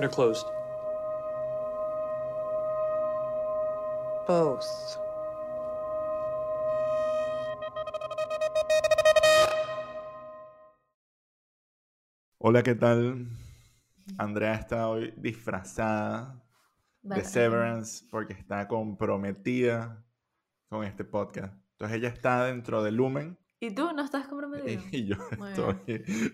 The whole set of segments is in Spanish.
Open or closed? Both. Hola, ¿qué tal? Andrea está hoy disfrazada de. Severance porque está comprometida con este podcast. Entonces ella está dentro de Lumen ¿Y tú no estás comprometido? y yo Muy estoy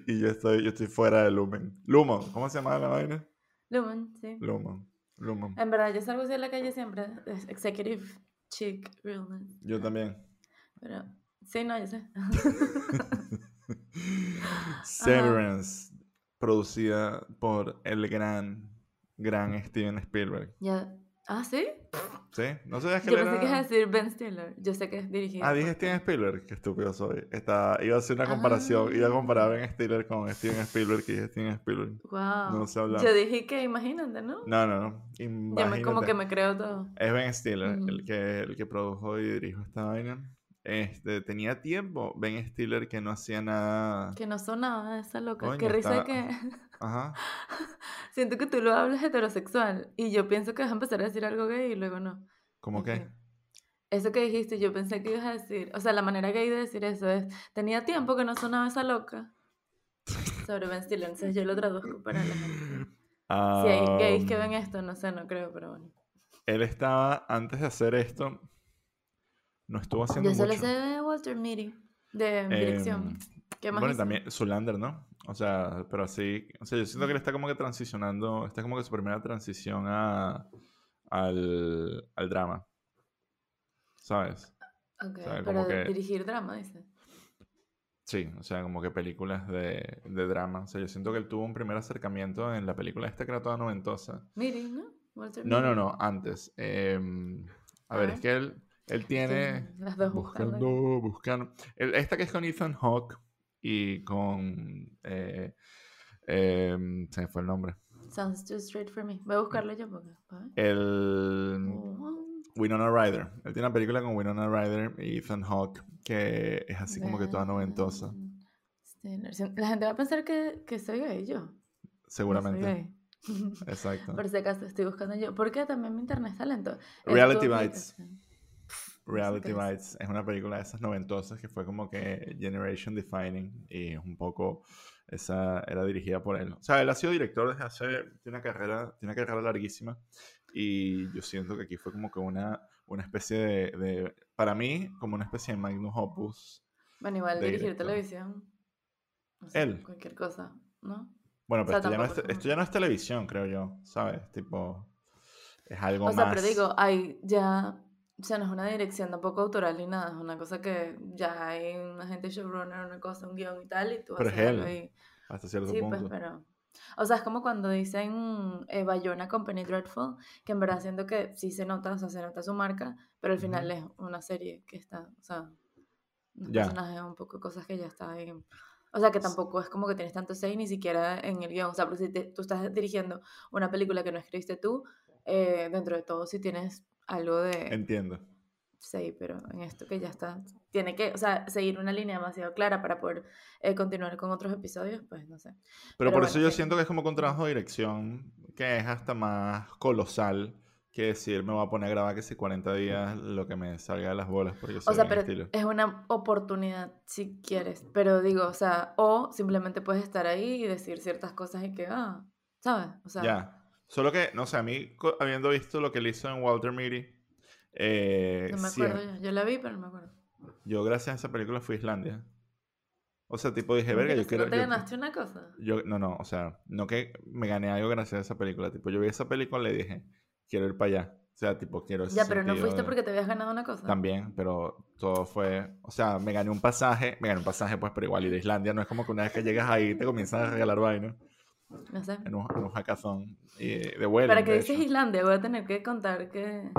y yo estoy yo estoy fuera de Lumen. Lumon, ¿cómo se llama la vaina? Lumen, sí. Lumon. Lumon. En verdad, yo salgo así en la calle siempre. es Executive chic realness. Yo también. Pero, sí, no, yo sé. Severance, producida por el gran, gran Steven Spielberg. ya. Ah, ¿sí? ¿Sí? ¿No sabías que Yo pensé era- que ibas a decir Ben Stiller. Yo sé que es dirigido. Ah, por- dije Steven Spielberg, qué estúpido soy. Está, iba a hacer una comparación, iba a comparar a Ben Stiller con Steven Spielberg y dije Steven Spielberg. Wow. No sé hablar. Yo dije que imagínate, ¿no? No, no, no. Yo me, Imagínate. como que me creo todo. Es Ben Stiller, el, que, el que produjo y dirigió esta vaina. Este, tenía tiempo Ben Stiller que no hacía nada. Que no sonaba esa loca. Coño, Qué risa está- que... Ajá. Siento que tú lo hablas heterosexual. Y yo pienso que vas a empezar a decir algo gay y luego no. ¿Cómo que? Eso que dijiste, yo pensé que ibas a decir, o sea, la manera gay de decir eso es, tenía tiempo que no sonaba esa loca. Sobre Ben Stiller, entonces yo lo traduzco para la gente. Si hay gays que Um, ven esto, no sé, no creo, pero bueno. Él estaba, antes de hacer esto, no estuvo haciendo Yo solo mucho. sé de Walter Mitty, de dirección. Em, ¿Qué más Bueno, y hizo? también Zulander, ¿no? O sea, pero así, o sea, yo siento que él está como que transicionando, está como que su primera transición a, al, al drama, ¿sabes? Ok, pero que- dirigir drama, dice. Sí, o sea, como que películas de, de drama. O sea, yo siento que él tuvo un primer acercamiento en la película esta que era toda noventosa. Mitty, ¿no? Walter No, no, no, antes. Em, a A ver, ver. es que él, él tiene... Las dos buscando. Buscando, buscando. El- esta que es con Ethan Hawke y con... eh, em, se me fue el nombre. Sounds too straight for me. Voy a buscarlo yo porque. El... Oh, Winona Ryder. Él tiene una película con Winona Ryder y Ethan Hawke que es así como que toda noventosa. Si- La gente va a pensar que, que soy gay yo. No soy Seguramente. gay. Exacto. Por si acaso estoy buscando yo. Porque también mi internet está lento. Es Reality tu Bites. aplicación. Reality. Bites es una película de esas noventosas que fue como que Generation Defining y es un poco esa era dirigida por él. O sea, él ha sido director desde hace tiene una carrera, tiene una carrera larguísima y yo siento que aquí fue como que una una especie de, de- para mí como una especie de magnum opus. Bueno, igual dirigir director. televisión. no sé, Él. Cualquier cosa, ¿no? Bueno, pero O sea, esto, ya no es, esto ya no es televisión, creo yo, ¿sabes? Tipo es algo O sea, más pero digo, hay ya. O sea, no es una dirección tampoco autoral ni nada. Es una cosa que ya hay una gente showrunner, una cosa, un guion y tal. Y tú Pero haces es algo ahí. hasta cierto Sí, punto. pues, pero... O sea, es como cuando dicen eh, Bayona Company Dreadful, que en verdad siento que sí se nota, o sea, se nota su marca, pero al final es una serie que está, o sea, Ya. personajes, un poco cosas que ya está ahí. O sea, que tampoco es como que tienes tanto say ni siquiera en el guion. O sea, pero si te- tú estás dirigiendo una película que no escribiste tú, eh, dentro de todo sí tienes algo de Entiendo. say, pero en esto que ya está, tiene que, o sea, seguir una línea demasiado clara para poder eh, continuar con otros episodios, pues no sé. Pero, Pero por bueno, eso yo sí. siento que es como un trabajo de dirección que es hasta más colosal que decir me voy a poner a grabar que si 40 días lo que me salga de las bolas porque O sea, pero estilo. es una oportunidad si quieres. Pero digo, o sea, o simplemente puedes estar ahí y decir ciertas cosas y que, ah, ¿sabes? O sea, Ya. Solo que, no sé, a mí, habiendo visto lo que él hizo en Walter Mitty, eh, no me acuerdo yo. Yo la vi, pero no me acuerdo. yo gracias a esa película fui a Islandia. O sea, tipo dije, ¿Cómo verga, yo quiero... ¿No te yo- ganaste una cosa? yo- no, no, o sea, no que me gané algo gracias a esa película. Tipo, yo vi esa película y le dije, quiero ir para allá. O sea, tipo, quiero ese Ya, pero no fuiste de- porque te habías ganado una cosa. También, pero todo fue, o sea, me gané un pasaje, me gané un pasaje pues, pero igual ir a Islandia no es como que una vez que llegas ahí te comienzan a regalar vainas No sé. en un, en un hackathon y de vuelo. Para que dices Islandia, voy a tener que contar que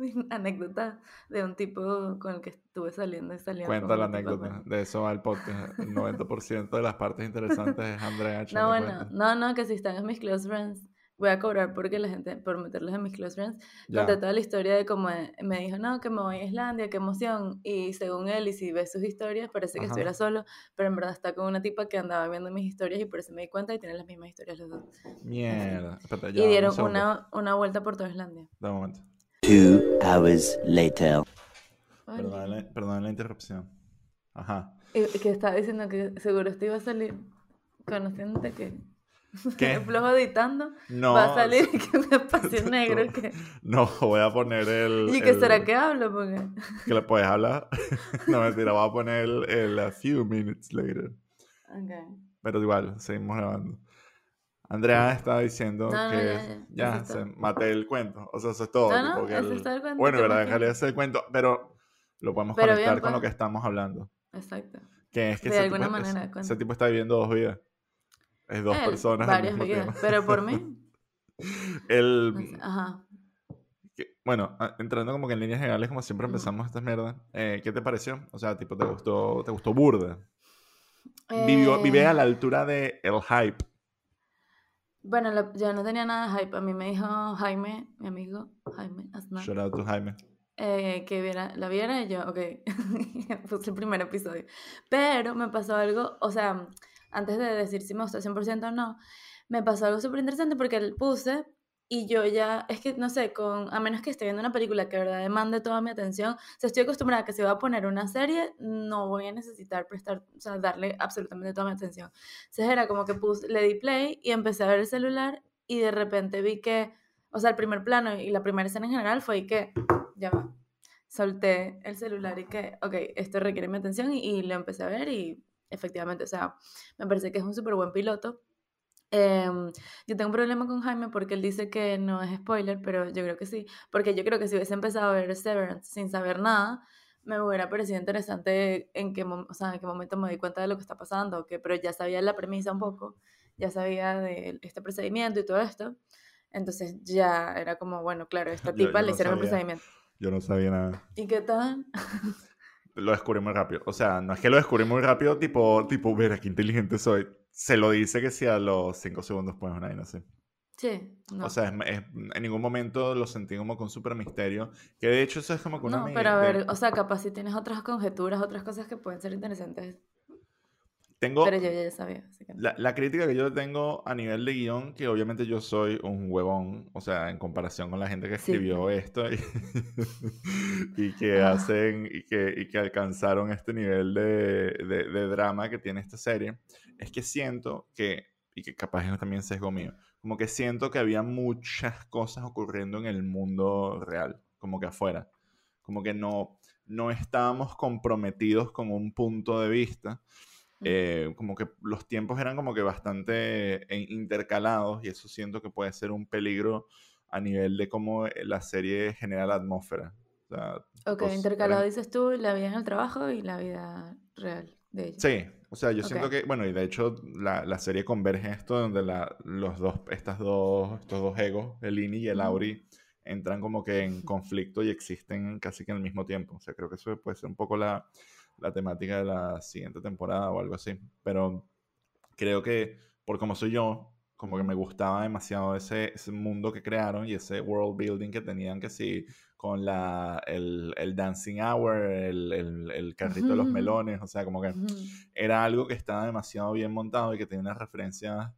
anécdota de un tipo con el que estuve saliendo y saliendo. Cuenta la anécdota, de eso va el podcast. El 90% de las partes interesantes es Andrea No, bueno, cuenta. no, no, que si están en mis close friends, voy a cobrar porque la gente, por meterlos en mis close friends, conté toda la historia de cómo me dijo, no, que me voy a Islandia, qué emoción. Y según él, y si ves sus historias, parece que estuviera solo, pero en verdad está con una tipa que andaba viendo mis historias y por eso me di cuenta y tiene las mismas historias los dos. Mierda. y dieron una, una, vuelta por toda Islandia. Da un momento. Two hours later. Perdón la, interrupción. Ajá. Y que estaba diciendo que seguro esto iba a salir conociéndote que ¿Qué? flojo editando. No. Va a salir que un espacio negro. Que... No, voy a poner el. ¿Y qué será que hablo? Porque... Que le puedes hablar. no, mentira, voy a poner el, a few minutes later. Okay. Pero igual, seguimos grabando. Andrea estaba diciendo que ya, se maté el cuento. O sea, eso es todo. No, no, el... cuento bueno, verdad, déjale ese el cuento, pero lo podemos conectar con lo pues. que estamos hablando. Exacto. Que es que de ese, alguna tipo, manera, ese, tipo está viviendo dos vidas. Es dos personas. Varias vidas, pero por mí. El. Ajá. bueno, entrando como que en líneas generales, como siempre empezamos estas mierdas, eh, ¿qué te pareció? O sea, tipo, ¿te gustó, te gustó burda? Vivió, vive a la eh. altura de el hype. Bueno, yo no tenía nada de hype. A mí me dijo Jaime, mi amigo, Jaime Aznar. Shout out to Jaime. Eh, que viera, la viera y yo, ok, puse el primer episodio. Pero me pasó algo, o sea, antes de decir si me gustó 100% o no, me pasó algo súper interesante porque puse y yo ya, es que no sé, con, a menos que esté viendo una película que de verdad demande toda mi atención, o sea, estoy acostumbrada a que si voy a poner una serie, no voy a necesitar prestar, o sea, darle absolutamente toda mi atención. Entonces era como que puse, le di play y empecé a ver el celular y de repente vi que, o sea, el primer plano y la primera escena en general fue que, ya va, solté el celular y que, ok, esto requiere mi atención y, y lo empecé a ver y efectivamente, o sea, me parece que es un súper buen piloto. Em, yo tengo un problema con Jaime porque él dice que no es spoiler, pero yo creo que sí, porque yo creo que si hubiese empezado a ver Severance sin saber nada, me hubiera parecido interesante en qué, o sea, en qué momento me di cuenta de lo que está pasando, que, pero ya sabía la premisa un poco, ya sabía de este procedimiento y todo esto, entonces ya era como, bueno, claro, esta tipa le hicieron un procedimiento. Yo no sabía nada. ¿Y qué tal? lo descubrí muy rápido. O sea, no es que lo descubrí muy rápido, tipo, tipo, ver qué inteligente soy. Se lo dice que si a los cinco segundos pues una no sé. Sí. No. O sea, en ningún momento lo sentí como con súper misterio. Que de hecho eso es como con una... No, pero a ver, o sea, capaz si tienes otras conjeturas, otras cosas que pueden ser interesantes tengo Pero yo ya sabía. la, la, crítica que yo tengo a nivel de guion, que obviamente yo soy un huevón, o sea, en comparación con la gente que escribió esto y, que hacen y que, y que alcanzaron este nivel de, de, de, drama que tiene esta serie, es que siento que, y que capaz es también sesgo mío, como que siento que había muchas cosas ocurriendo en el mundo real, como que afuera, como que no, no estábamos comprometidos con un punto de vista eh, como que los tiempos eran como que bastante eh, intercalados y eso siento que puede ser un peligro a nivel de cómo eh, la serie genera la atmósfera. ok, intercalado dices tú, la vida en el trabajo y la vida real de ella. Sí, o sea, yo siento que, bueno, y de hecho la, la serie converge en esto donde la, los dos, estas dos, estos dos egos, el Ini y el Auri, entran como que en conflicto y existen casi que al mismo tiempo. O sea, creo que eso puede ser un poco la, la temática de la siguiente temporada o algo así. Pero creo que, por como soy yo, como que me gustaba demasiado ese, ese mundo que crearon y ese world building que tenían que sí, con la, el, el dancing hour, el, el, el carrito de los melones, o sea, como que era algo que estaba demasiado bien montado y que tenía unas referencias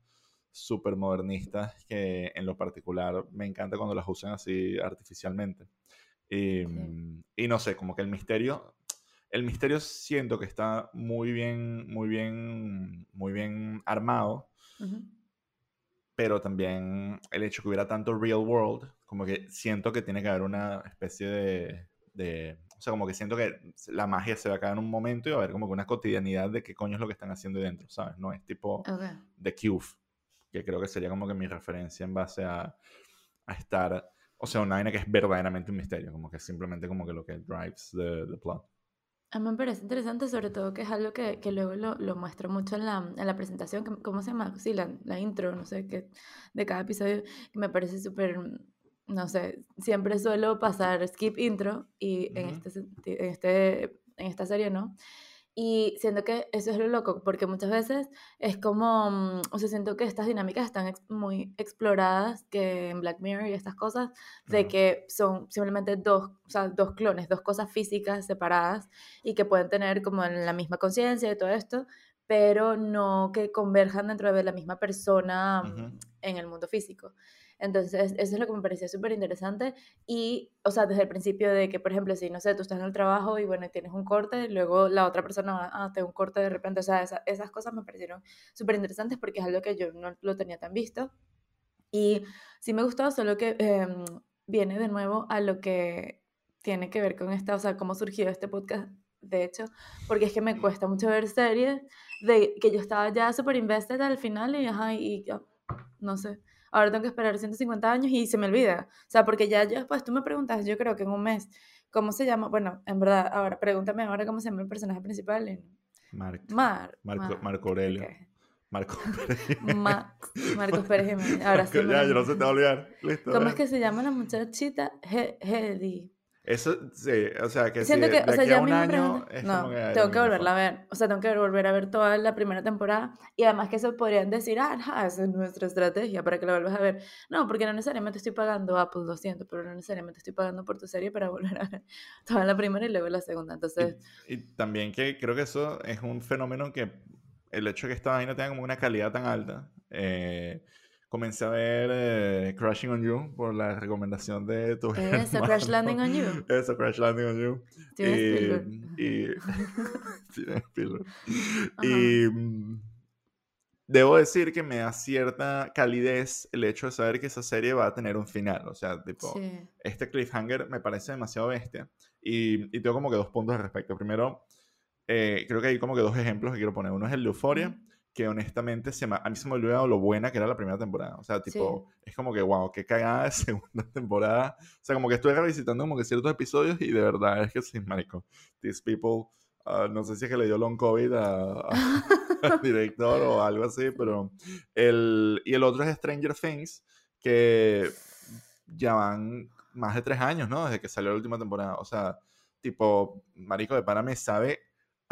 súper modernistas que en lo particular me encanta cuando las usan así artificialmente. Y, y no sé, como que el misterio el misterio siento que está muy bien, muy bien, muy bien armado. Pero también el hecho que hubiera tanto real world, como que siento que tiene que haber una especie de, de o sea, como que siento que la magia se va a caer en un momento y va a haber como que una cotidianidad de qué coño es lo que están haciendo dentro, ¿sabes? No es tipo The Cube, que creo que sería como que mi referencia en base a, a estar, o sea, una vaina que es verdaderamente un misterio, como que simplemente como que lo que drives the, the plot. A mí me parece interesante, sobre todo que es algo que, que luego lo, lo muestro mucho en la, en la presentación, ¿cómo se llama? Sí, la, la intro, no sé, qué de cada episodio, que me parece súper, no sé, siempre suelo pasar skip intro y en, este, en, este, en esta serie, ¿no? Y siento que eso es lo loco, porque muchas veces es como, mm, o sea, siento que estas dinámicas están muy exploradas, que en Black Mirror y estas cosas, de que son simplemente dos, o sea, dos clones, dos cosas físicas separadas y que pueden tener como la misma conciencia y todo esto, pero no que converjan dentro de la misma persona mm, en el mundo físico. Entonces, eso es lo que me parecía súper interesante. Y, o sea, desde el principio de que, por ejemplo, si, no sé, tú estás en el trabajo y, bueno, tienes un corte, luego la otra persona va a tener un corte de repente. O sea, esas cosas me parecieron súper interesantes porque es algo que yo no lo tenía tan visto. Y sí me gustó, solo que em, viene de nuevo a lo que tiene que ver con esta, o sea, cómo surgió este podcast, de hecho, porque es que me cuesta mucho ver series de que yo estaba ya súper invested al final y, ajá, y no sé ahora tengo que esperar 150 años y se me olvida. O sea, porque ya yo después tú me preguntas, yo creo que en un mes, ¿cómo se llama? Bueno, en verdad, ahora pregúntame ahora cómo se llama el personaje principal. En... Mark. Mar, Marco, Marco Aurelio. Marco Pérez. Max, Marcos Pérez Ahora sí. Ya, yo no se te va a olvidar. Listo. ¿Cómo es que se llama la muchachita? Hedy. Eso, sí, o sea, que Siento si que, o sea, ya un año es no, tengo que volverla a ver, o sea, tengo que volver a ver toda la primera temporada y además que eso podrían decir, ah, esa es nuestra estrategia para que la vuelvas a ver. No, porque no necesariamente estoy pagando Apple 200, pero no necesariamente estoy pagando por tu serie para volver a ver toda la primera y luego la segunda, entonces... Y, y también que creo que eso es un fenómeno que el hecho de que esta vaina tenga como una calidad tan alta... Eh, comencé a ver eh, Crashing on You por la recomendación de tu Eso, Crash Landing on You. Eso, Crash Landing on You. y, y, mm, debo decir que me da cierta calidez el hecho de saber que esa serie va a tener un final. O sea, tipo, este cliffhanger me parece demasiado bestia. Y, y, tengo como que dos puntos al respecto. Primero, eh, creo que hay como que dos ejemplos que quiero poner. Uno es el de Euphoria que honestamente se a mí se me olvidó lo buena que era la primera temporada. O sea, tipo, es como que, wow, qué cagada de segunda temporada. O sea, como que estoy revisitando como que ciertos episodios y de verdad es que sí, marico. These people, uh, no sé si es que le dio long COVID al director o algo así, pero el, y el otro es Stranger Things, que ya van más de tres años, ¿no? Desde que salió la última temporada. O sea, tipo, marico de para me sabe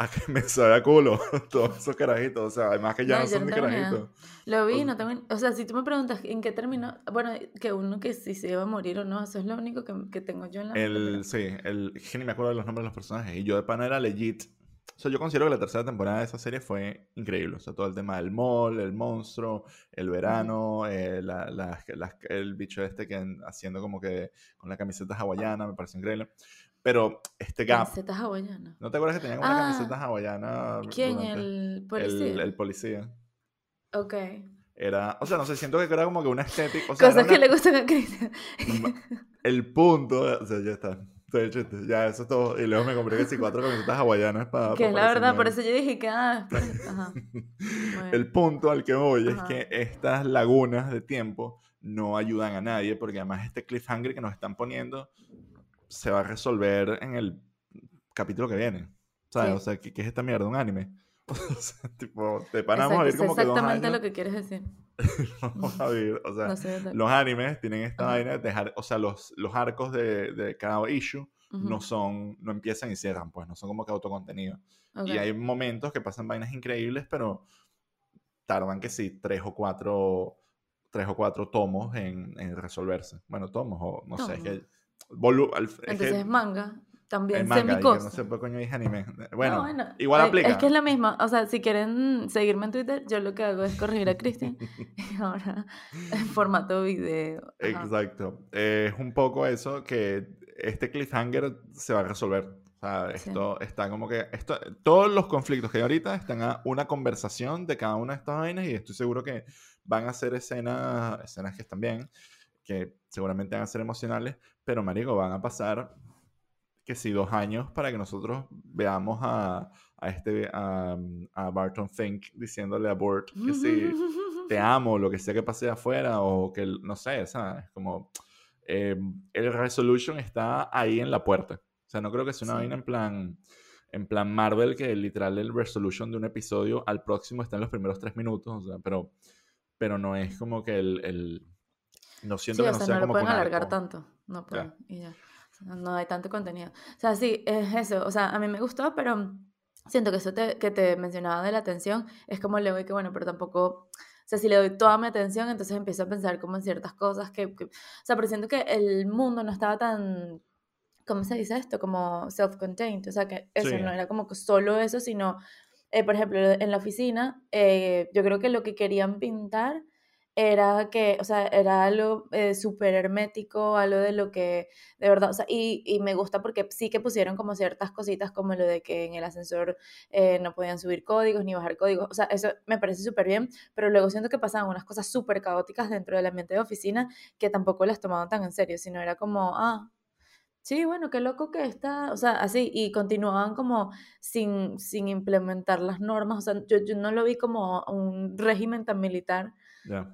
a que me sabe a culo todos esos carajitos. O sea, además que ya no, son de carajitos. Lo vi, no tengo. O sea, si tú me preguntas en qué terminó. Bueno, que uno que si se iba a morir o no, eso es lo único que, que tengo yo en la. El, sí, el, que ni me acuerdo de los nombres de los personajes. Y yo de pana era legit. O sea, yo considero que la tercera temporada de esa serie fue increíble. O sea, todo el tema del mall, el monstruo, el verano, eh, la, la, el bicho este que haciendo como que con la camiseta hawaiana, me parece increíble. Pero este gap. Camisetas hawaianas. ¿No te acuerdas que tenía una ah, camiseta hawaiana? ¿Quién? ¿El policía? El, el, policía. Ok. Era, o sea, no sé, siento que era como que una estética. O sea, Cosas que le gustan a Cristian. El punto, o sea, ya está. Ya, eso es todo. Y luego me compré que cuatro camisetas hawaianas para. Que es la verdad, por eso yo dije que. Ah, Ajá. El punto al que voy es que estas lagunas de tiempo no ayudan a nadie, porque además este cliffhanger que nos están poniendo se va a resolver en el capítulo que viene. ¿Sabes? O sea, ¿qué, es esta mierda? ¿Un anime? o sea, tipo, te panamos a ver como que exactamente lo que quieres decir. Vamos a ver, o sea, los animes tienen esta vaina de dejar, o sea, los, los arcos de, de cada issue no son, no empiezan y cierran, pues, no son como que autocontenido. Y hay momentos que pasan vainas increíbles, pero tardan que sí, tres o cuatro, tres o cuatro tomos en, en resolverse. Bueno, tomos, o no sé, es que entonces es, manga. También, manga, no sé por coño dije anime. Bueno, igual aplica. Es que es la misma. O sea, si quieren seguirme en Twitter, yo lo que hago es corregir a Cristian. y ahora en formato video. Exacto. es un poco eso que este cliffhanger se va a resolver. O sea, esto está como que. Esto, todos los conflictos que hay ahorita están a una conversación de cada una de estas vainas y estoy seguro que van a ser escenas, escenas que están bien que seguramente van a ser emocionales, pero marico, van a pasar que si dos años para que nosotros veamos a, a este a, a, Barton Fink diciéndole a Bort que si te amo, lo que sea que pase afuera o que no sé, ¿sabes? Como eh, el resolution está ahí en la puerta. O sea, no creo que sea una vaina en plan en plan Marvel que literal el resolution de un episodio al próximo está en los primeros tres minutos, o sea, pero pero no es como que el no siento que no sea, no lo pueden alargar tanto. No pueden. Y ya. no hay tanto contenido. O sea, sí, es eso. O sea, a mí me gustó, pero siento que eso que te mencionaba de la atención es como le doy que, bueno, pero tampoco, o sea, si le doy toda mi atención, entonces empiezo a pensar como en ciertas cosas que, o sea, pero siento que el mundo no estaba tan, ¿cómo se dice esto? Como self-contained, o sea, que eso no era como que solo eso, sino, eh, por ejemplo, en la oficina, eh, yo creo que lo que querían pintar era que, o sea, era algo eh, súper hermético, algo de lo que, de verdad, o sea, y, y, me gusta porque sí que pusieron como ciertas cositas como lo de que en el ascensor eh, no podían subir códigos ni bajar códigos, o sea, eso me parece súper bien, pero luego siento que pasaban unas cosas súper caóticas dentro del ambiente de oficina que tampoco las tomaban tan en serio, sino era como, ah, Sí, bueno, qué loco que está, o sea, así, y continuaban como sin, sin implementar las normas, o sea, yo, yo no lo vi como un régimen tan militar,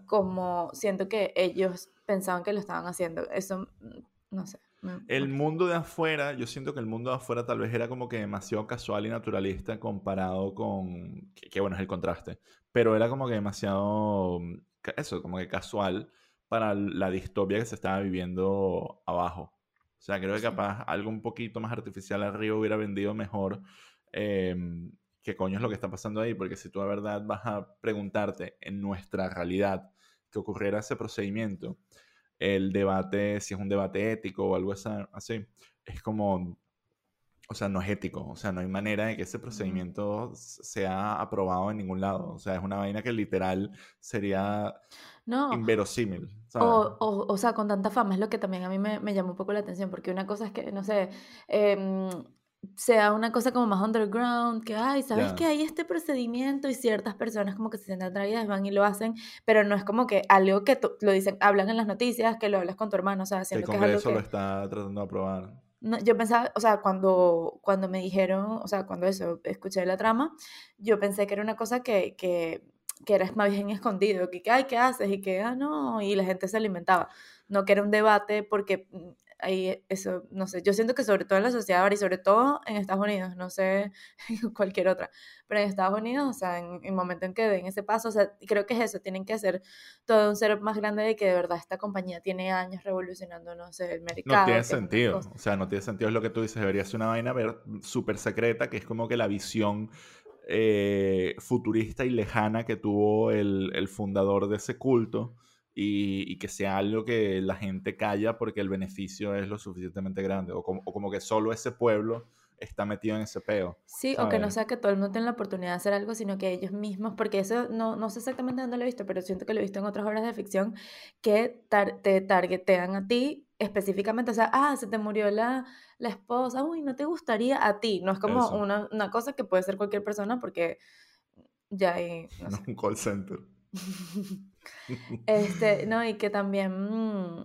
como siento que ellos pensaban que lo estaban haciendo. Eso, mm, no sé. El mundo de afuera, yo siento que el mundo de afuera tal vez era como que demasiado casual y naturalista comparado con, que, bueno, es el contraste, pero era como que demasiado, mm, eso, como que casual para la distopia que se estaba viviendo abajo. O sea, creo que capaz algo un poquito más artificial arriba hubiera vendido mejor. Eh, qué coño es lo que está pasando ahí, porque si tú de verdad vas a preguntarte en nuestra realidad que ocurriera ese procedimiento, el debate, si es un debate ético o algo así, es como, o sea, no es ético, o sea, no hay manera de que ese procedimiento sea aprobado en ningún lado, o sea, es una vaina que literal sería no. inverosímil. O, o, o, sea, con tanta fama es lo que también a mí me, me llamó un poco la atención, porque una cosa es que, no sé, eh, sea una cosa como más underground, que, ay, ¿sabes que hay este procedimiento? Y ciertas personas como que se sienten atraídas, van y lo hacen, pero no es como que algo que lo dicen, hablan en las noticias, que lo hablas con tu hermano, o sea, siento que, es lo está tratando de aprobar. No, yo pensaba, o sea, cuando, cuando me dijeron, o sea, cuando eso, escuché la trama, yo pensé que era una cosa que, que, que era más bien escondido, que, ay, ¿qué haces? Y que, ah, no, y la gente se alimentaba. No que era un debate porque mm, ahí eso, no sé, yo siento que sobre todo en la sociedad ahora y sobre todo en Estados Unidos, no sé cualquier otra, pero en Estados Unidos, o sea, en el momento en que den ese paso, o sea, creo que es eso, tienen que hacer todo un ser más grande de que de verdad esta compañía tiene años revolucionando, no sé, el mercado. No tiene sentido, o sea, no tiene sentido es lo que tú dices, debería ser una vaina súper secreta, que es como que la visión eh, futurista y lejana que tuvo el, el fundador de ese culto y, que sea algo que la gente calla porque el beneficio es lo suficientemente grande, o como, como que solo ese pueblo está metido en ese peo. Sí, o que no sea que todo el mundo tenga la oportunidad de hacer algo, sino que ellos mismos, porque eso no, no sé exactamente dónde lo he visto, pero siento que lo he visto en otras obras de ficción, que te targetean a ti específicamente, o sea, ah, se te murió la, la esposa, uy, no te gustaría a ti, no es como una, una, cosa que puede ser cualquier persona porque ya hay... No, un call center. este, no, y que también, mm,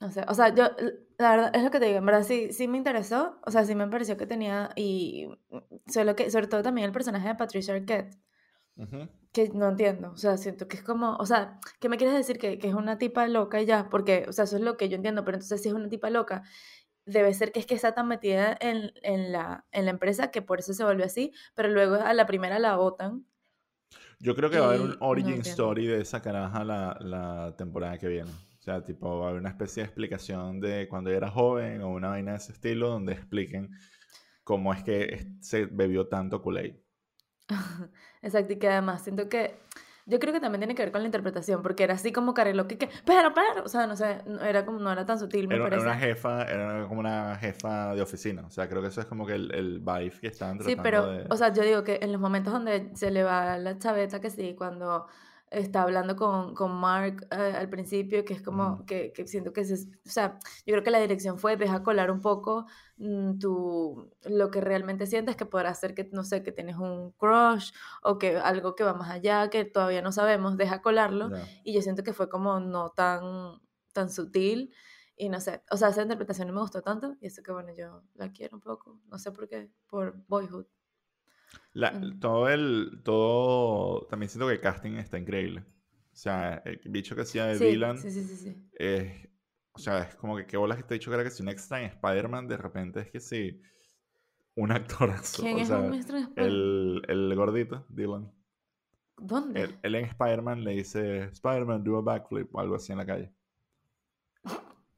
no sé, o sea, yo, la verdad, es lo que te digo, en verdad sí, sí me interesó, o sea, sí me pareció que tenía, y solo que, sobre todo también el personaje de Patricia Arquette, que no entiendo, o sea, siento que es como, o sea, ¿qué me quieres decir? Que, que es una tipa loca y ya, porque, o sea, eso es lo que yo entiendo, pero entonces si es una tipa loca, debe ser que es que está tan metida en, en, la, en la empresa que por eso se volvió así, pero luego a la primera la votan yo creo que va a haber un origin story de esa caraja la, la, temporada que viene. O sea, tipo, va a haber una especie de explicación de cuando era joven o una vaina de ese estilo donde expliquen cómo es que se bebió tanto Kool-Aid. Exacto, y que además siento que yo creo que también tiene que ver con la interpretación, porque era así como karaoke que, pero, pero, o sea, no sé, era como, no era tan sutil, me era, parece. Era una jefa, era como una jefa de oficina, o sea, creo que eso es como que el, el vibe que estaban tratando Sí, pero, o sea, yo digo que en los momentos donde se le va la chaveta, que sí, cuando está hablando con, con Mark eh, al principio, que es como que, que, siento que es, o sea, yo creo que la dirección fue, deja colar un poco mm, tu, lo que realmente sientes, que podrá ser que, no sé, que tienes un crush o que algo que va más allá, que todavía no sabemos, deja colarlo, y yo siento que fue como no tan, tan sutil, y no sé, o sea, esa interpretación no me gustó tanto, y eso que bueno, yo la quiero un poco, no sé por qué, por Boyhood. Todo el. Todo. También siento que el casting está increíble. O sea, el bicho que hacía de Dylan. Sí, sí, sí, Es, o sea, es como que qué bolas que te he dicho que era que si un extra en Spider-Man, de repente es que sí. Un actorazo. ¿Quién es un extra en El, el gordito, Dylan. ¿Dónde? Él, en Spider-Man le dice: Spider-Man, do a backflip o algo así en la calle.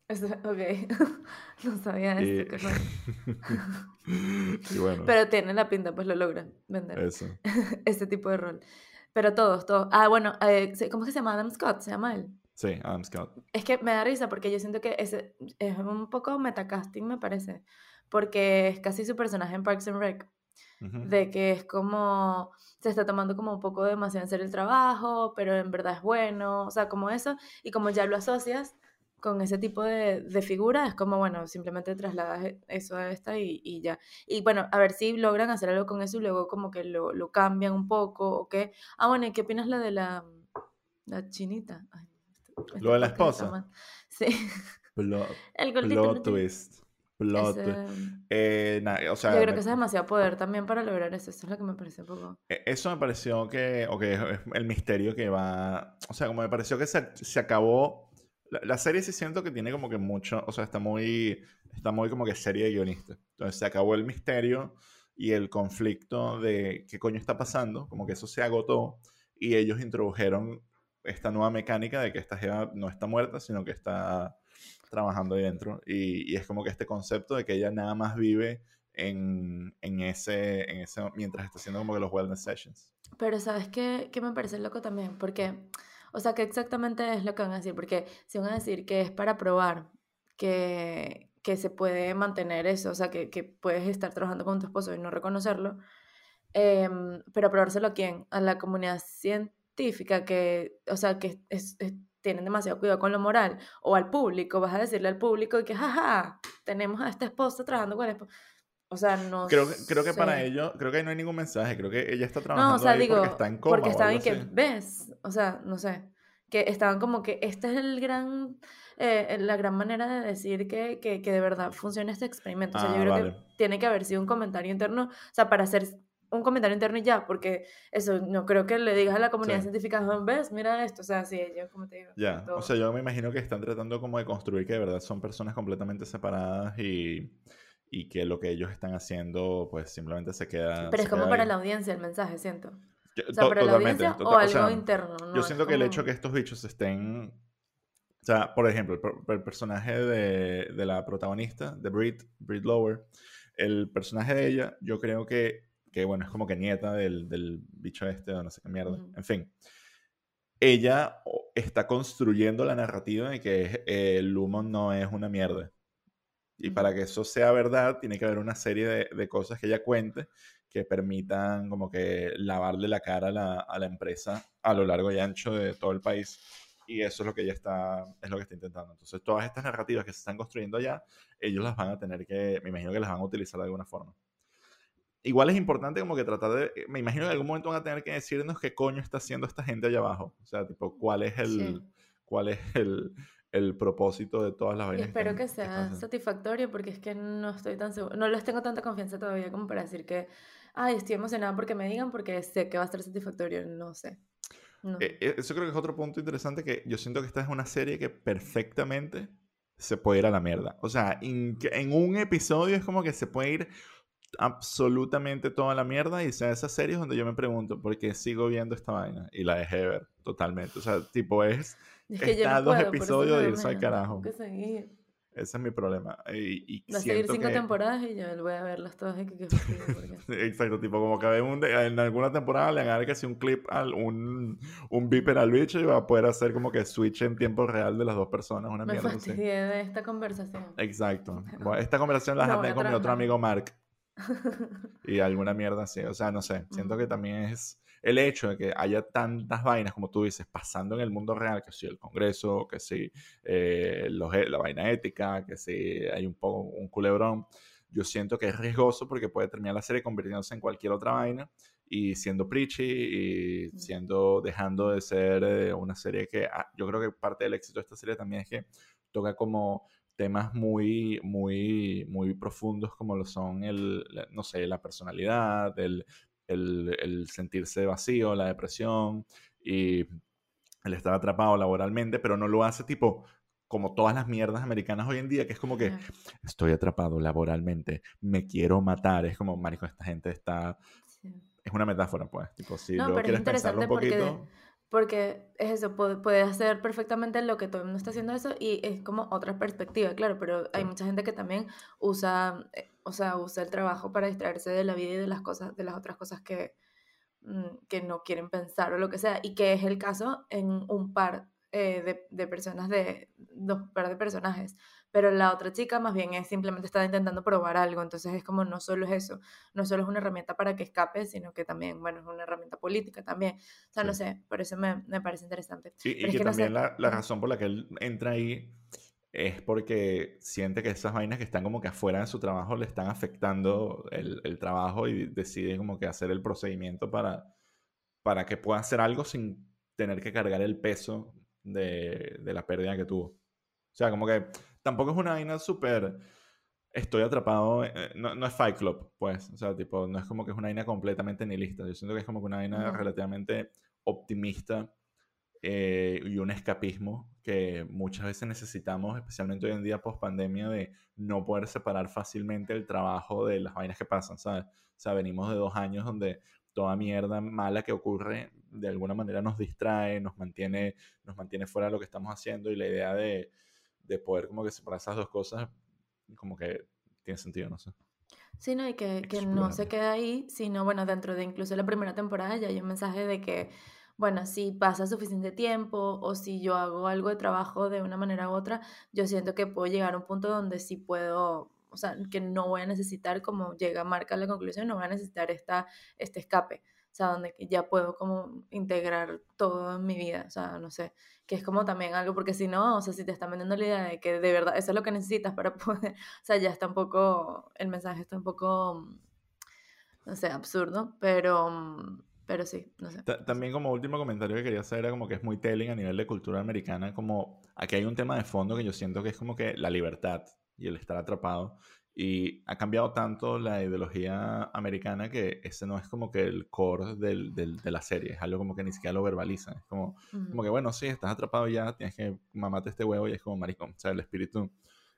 Ok, no sabía Y, esto. bueno, Pero tiene la pinta, pues lo logran vender. eso. Este tipo de rol. Pero todos, todos. Ah, bueno, eh, ¿cómo es que se llama? Adam Scott, se llama él. Sí, Adam Scott. Es que me da risa porque yo siento que ese es un poco metacasting, me parece. Porque es casi su personaje en Parks and Rec. De que es como. Se está tomando como un poco demasiado en serio el trabajo, pero en verdad es bueno. O sea, como eso. Y como ya lo asocias con ese tipo de, de figura, es como, bueno, simplemente trasladas eso a esta y, y ya. Y bueno, a ver si logran hacer algo con eso y luego como que lo, lo cambian un poco o qué. Ah, bueno, ¿y qué opinas la de la, la chinita? Ay, este- ¿Lo de la este esposa? Sí, Plot, el plot twist. Plot twist. ese- Eh, na- o sea, yo creo me- que eso es demasiado poder también para lograr eso. Eso es lo que me parece un poco. E- Eso me pareció que, ok, el misterio que va, o sea, como me pareció que se, se acabó, la, la serie sí siento que tiene como que mucho, o sea, está muy, está muy como que serie de guionista. Entonces se acabó el misterio y el conflicto de qué coño está pasando, como que eso se agotó y ellos introdujeron esta nueva mecánica de que esta jeva no está muerta, sino que está trabajando ahí dentro. Y, y es como que este concepto de que ella nada más vive en, en, ese, en ese, mientras está haciendo como que los wellness sessions. Pero ¿sabes qué, qué me parece loco también? Porque, o sea, ¿qué exactamente es lo que van a decir? Porque si van a decir que es para probar que, que se puede mantener eso, o sea, que, que puedes estar trabajando con tu esposo y no reconocerlo, em, pero probárselo a quién? A la comunidad científica que, o sea, que es- es- tienen demasiado cuidado con lo moral, o al público, vas a decirle al público que, jaja, tenemos a esta esposa trabajando con el esposo. O sea, no Creo, que- creo que para sé. ellos, creo que ahí no hay ningún mensaje, creo que ella está No, trabajando o sea, ahí digo, porque está en coma porque estaban que. ¿ves? O sea, no sé, que estaban como que esta es el gran, eh, la gran manera de decir que, que, que de verdad funciona este experimento. O sea, yo Ah, creo vale. que tiene que haber sido un comentario interno, o sea, para hacer un comentario interno y ya, porque eso, no creo que le digas a la comunidad Sí. científica, ¿ves? Mira esto, o sea, sí, ellos, como te digo. Ya, todo. o sea, yo me imagino que están tratando como de construir que de verdad son personas completamente separadas y, y que lo que ellos están haciendo pues simplemente se queda... Pero es como para ahí. la audiencia el mensaje, siento. Que- O sea, para la audiencia tota- o algo sea, interno. No Yo siento que el hecho como- que estos bichos estén... O sea, por ejemplo, el, el personaje de, de la protagonista, de Brit, Brit Lower, el personaje de ella, yo creo que, que bueno, es como que nieta del, del bicho este o no sé qué mierda. Ujú. En fin. Ella o- está construyendo la narrativa de que eh, el humo no es una mierda. Y para que eso sea verdad, tiene que haber una serie de, de cosas que ella cuente que permitan como que lavarle la cara a la, a la empresa a lo largo y ancho de todo el país. Y eso es lo que ella está, es lo que está intentando. Entonces, todas estas narrativas que se están construyendo allá, ellos las van a tener que, me imagino que las van a utilizar de alguna forma. Igual es importante como que tratar de, me imagino que en algún momento van a tener que decirnos qué coño está haciendo esta gente allá abajo. O sea, tipo, cuál es el, Sí. cuál es el, el propósito de todas las Y vainas. espero están- que están sea haciendo. satisfactorio porque es que no estoy tan segura, no les tengo tanta confianza todavía como para decir que, ay, estoy emocionada porque me digan porque sé que va a ser satisfactorio, no sé. No. Eh, eh, Eso creo que es otro punto interesante que yo siento que esta es una serie que perfectamente se puede ir a la mierda. O sea, en, que- en un episodio es como que se puede ir absolutamente toda la mierda y sea esas series donde yo me pregunto por qué sigo viendo esta vaina y la dejé de ver totalmente. O sea, tipo es, es que yo está a no dos puedo, episodios de irse al carajo. que ese es mi problema. Y, y Va a seguir cinco que- temporadas y yo voy a verlas todas y que fastidio, porque- Exacto, tipo como que un de- en alguna temporada le agarra casi un clip, al, un, un beeper al bicho y va a poder hacer como que switch en tiempo real de las dos personas, una Me mierda así. fastidié de esta conversación. Exacto. Bueno, esta conversación la No con mi otro amigo Mark y alguna mierda así. O sea, no sé, siento que también es el hecho de que haya tantas vainas, como tú dices, pasando en el mundo real, que si el Congreso, que si eh, los e- la vaina ética, que si hay un poco un culebrón. Yo siento que es riesgoso porque puede terminar la serie convirtiéndose en cualquier otra vaina y siendo preachy y siendo dejando de ser eh, una serie que ah, yo creo que parte del éxito de esta serie también es que toca como temas muy muy muy profundos como lo son el no sé la personalidad el, el, el sentirse vacío la depresión y el estar atrapado laboralmente pero no lo hace tipo como todas las mierdas americanas hoy en día que es como que estoy atrapado laboralmente me quiero matar es como marico esta gente está Sí. es una metáfora, pues. Tipo, si No, luego pero es quieres pensarlo un interesante porque poquito. porque es eso, puede, hacer perfectamente lo que todo el mundo está haciendo eso y es como otra perspectiva, claro, pero hay mucha gente que también usa, eh, o sea, usa el trabajo para distraerse de la vida y de las cosas, de las otras cosas que, mm, que no quieren pensar o lo que sea, y que es el caso en un par eh, de, de, personas, de dos par de personajes pero la otra chica más bien es simplemente está intentando probar algo, entonces es como no solo es eso, no solo es una herramienta para que escape, sino que también, bueno, es una herramienta política también, o sea, no sé, por eso me, me parece interesante. y que, también la, la, razón por la que él entra ahí es porque siente que esas vainas que están como que afuera de su trabajo le están afectando el, el trabajo y decide como que hacer el procedimiento para, para que pueda hacer algo sin tener que cargar el peso de, de la pérdida que tuvo. O sea, como que tampoco es una vaina súper... Estoy atrapado, eh, no, no, es Fight Club, pues, o sea, tipo, no es como que es una vaina completamente nihilista, yo siento que es como que una vaina relativamente optimista eh, y un escapismo que muchas veces necesitamos, especialmente hoy en día post pandemia, de no poder separar fácilmente el trabajo de las vainas que pasan, ¿sabes? O sea, venimos de dos años donde toda mierda mala que ocurre de alguna manera nos distrae, nos mantiene, nos mantiene fuera de lo que estamos haciendo y la idea de, de poder como que separar esas dos cosas, como que tiene sentido, no sé. Sí, no, y que, que no se queda ahí, sino, bueno, dentro de incluso la primera temporada ya hay un mensaje de que, bueno, si pasa suficiente tiempo o si yo hago algo de trabajo de una manera u otra, yo siento que puedo llegar a un punto donde sí puedo, o sea, que no voy a necesitar, como llega Marca la conclusión, no voy a necesitar esta, este escape o sea, donde ya puedo como integrar todo en mi vida, o sea, no sé, que es como también algo, porque si no, o sea, si te están vendiendo la idea de que de verdad eso es lo que necesitas para poder, o sea, ya está un poco, el mensaje está un poco, no sé, absurdo, pero, pero sí, no sé. También como último comentario que quería hacer era como que es muy telling a nivel de cultura americana, como aquí hay un tema de fondo que yo siento que es como que la libertad y el estar atrapado y ha cambiado tanto la ideología americana que ese no es como que el core del, del, de la serie, es algo como que ni siquiera lo verbaliza. Es como, como que, bueno, sí, estás atrapado ya, tienes que mamarte este huevo y es como maricón. O sea, el espíritu,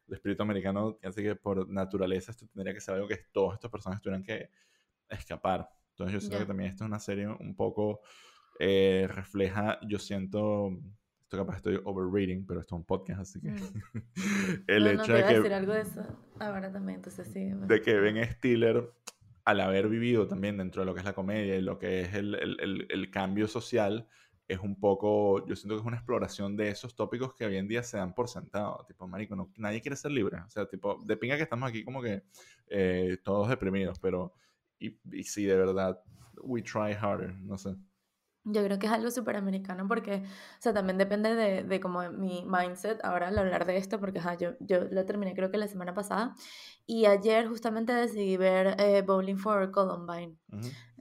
el espíritu americano hace que por naturaleza esto tendría que ser algo que todas estas personas tuvieran que escapar. Entonces yo siento que también esto es una serie un poco eh, refleja, yo siento esto capaz estoy overreading, pero esto es un podcast, así que. Mm. el hecho de que. decir algo de eso ahora también, entonces sí. De que Ben Stiller, al haber vivido también dentro de lo que es la comedia y lo que es el, el, el, cambio social, es un poco. Yo siento que es una exploración de esos tópicos que hoy en día se dan por sentado. Tipo, marico, no, nadie quiere ser libre. O sea, tipo, de pinga que estamos aquí como que eh, todos deprimidos, pero. Y, y sí, de verdad, we try harder, no sé. Yo creo que es algo súper americano porque, o sea, también depende de, de como mi mindset ahora al hablar de esto, porque yo, yo lo terminé creo que la semana pasada y ayer justamente decidí ver eh, Bowling for Columbine,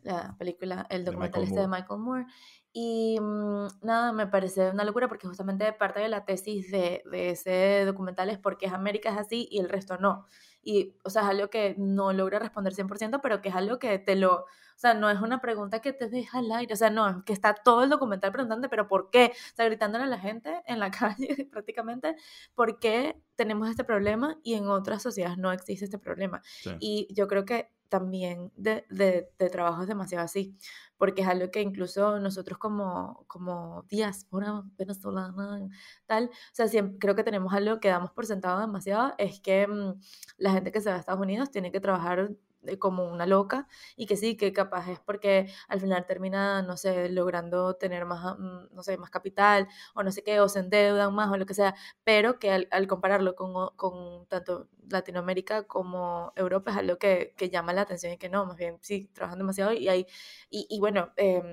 la película, el documental de este de Michael Moore. Y mm, nada, me parece una locura porque justamente parte de la tesis de, de ese documental es porque América es así y el resto no. Y, o sea, es algo que no logra responder 100%, pero que es algo que te lo, o sea, no es una pregunta que te deja al aire, o sea, no, que está todo el documental preguntando, pero ¿por qué? O sea, gritándole a la gente en la calle prácticamente, ¿por qué tenemos este problema y en otras sociedades no existe este problema? Y yo creo que también de, de, de, trabajo es demasiado así, porque es algo que incluso nosotros como, como diáspora venezolana, tal, o sea, siempre, creo que tenemos algo que damos por sentado demasiado, es que mm, la gente que se va a Estados Unidos tiene que trabajar como una loca y que sí, que capaz es porque al final termina, no sé, logrando tener más, mm, no sé, más capital o no sé qué, o se endeudan más o lo que sea, pero que al, compararlo con, con, tanto Latinoamérica como Europa es algo que, que, llama la atención y que no, más bien sí, trabajan demasiado y hay, y, y bueno, eh,